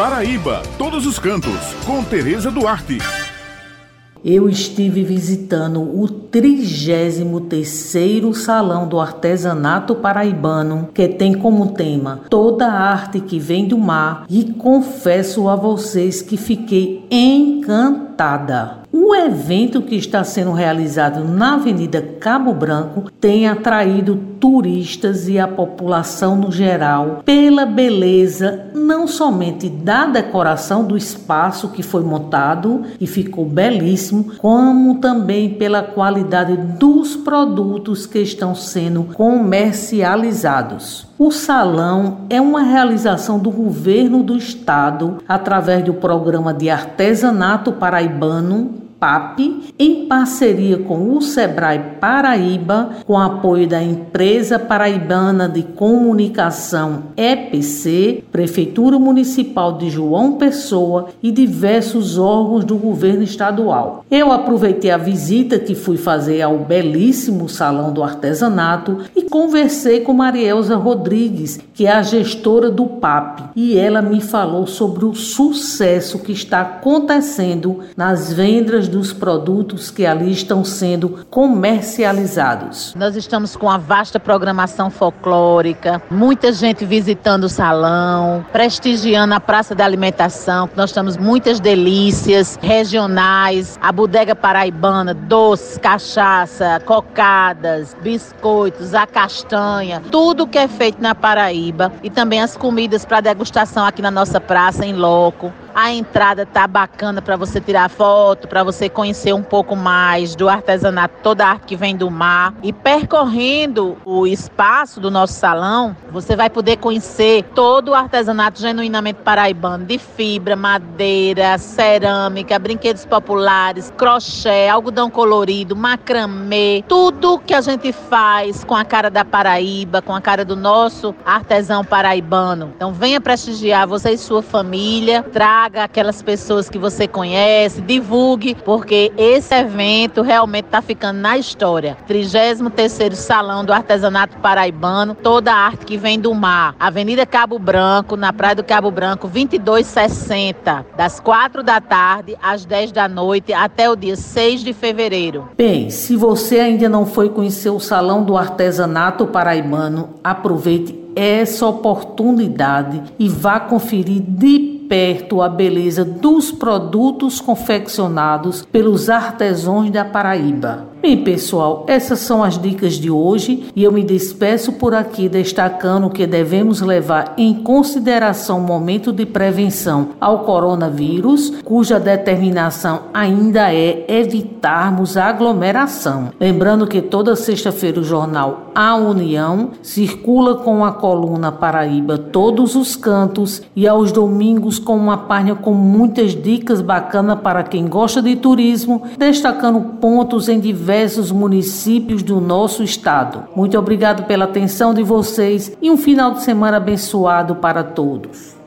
Paraíba, todos os cantos, com Tereza Duarte. Eu estive visitando o 33º Salão do Artesanato Paraibano, que tem como tema toda a arte que vem do mar, e confesso a vocês que fiquei encantada. O evento que está sendo realizado na Avenida Cabo Branco tem atraído turistas e a população no geral pela beleza não somente da decoração do espaço que foi montado e ficou belíssimo, como também pela qualidade dos produtos que estão sendo comercializados. O salão é uma realização do governo do estado através do programa de artesanato paraibano Bano PAP, em parceria com o Sebrae Paraíba, com apoio da Empresa Paraibana de Comunicação EPC, Prefeitura Municipal de João Pessoa e diversos órgãos do governo estadual. Eu aproveitei a visita que fui fazer ao belíssimo Salão do Artesanato e conversei com Marielza Rodrigues, que é a gestora do PAP, e ela me falou sobre o sucesso que está acontecendo nas vendas dos produtos que ali estão sendo comercializados. Nós estamos com uma vasta programação folclórica, muita gente visitando o salão, prestigiando a praça da alimentação. Nós temos muitas delícias regionais, a bodega paraibana, doces, cachaça, cocadas, biscoitos, a castanha, tudo que é feito na Paraíba e também as comidas para degustação aqui na nossa praça em loco. A entrada tá bacana para você tirar foto, para você conhecer um pouco mais do artesanato, toda a arte que vem do mar. E percorrendo o espaço do nosso salão, você vai poder conhecer todo o artesanato genuinamente paraibano, de fibra, madeira, cerâmica, brinquedos populares, crochê, algodão colorido, macramê, tudo que a gente faz com a cara da Paraíba, com a cara do nosso artesão paraibano. Então venha prestigiar você e sua família, traga traga aquelas pessoas que você conhece, divulgue, porque esse evento realmente está ficando na história. 33º Salão do Artesanato Paraibano, toda a arte que vem do mar. Avenida Cabo Branco, na Praia do Cabo Branco, 2260, das 4 da tarde às 10 da noite até o dia 6 de fevereiro. Bem, se você ainda não foi conhecer o Salão do Artesanato Paraibano, aproveite essa oportunidade e vá conferir de perto a beleza dos produtos confeccionados pelos artesãos da Paraíba. Bem, pessoal, essas são as dicas de hoje e eu me despeço por aqui destacando que devemos levar em consideração o momento de prevenção ao coronavírus, cuja determinação ainda é evitarmos a aglomeração. Lembrando que toda sexta-feira o jornal A União circula com a coluna Paraíba todos os cantos e aos domingos com uma página com muitas dicas bacanas para quem gosta de turismo, destacando pontos em diversos municípios do nosso estado. Muito obrigado pela atenção de vocês e um final de semana abençoado para todos.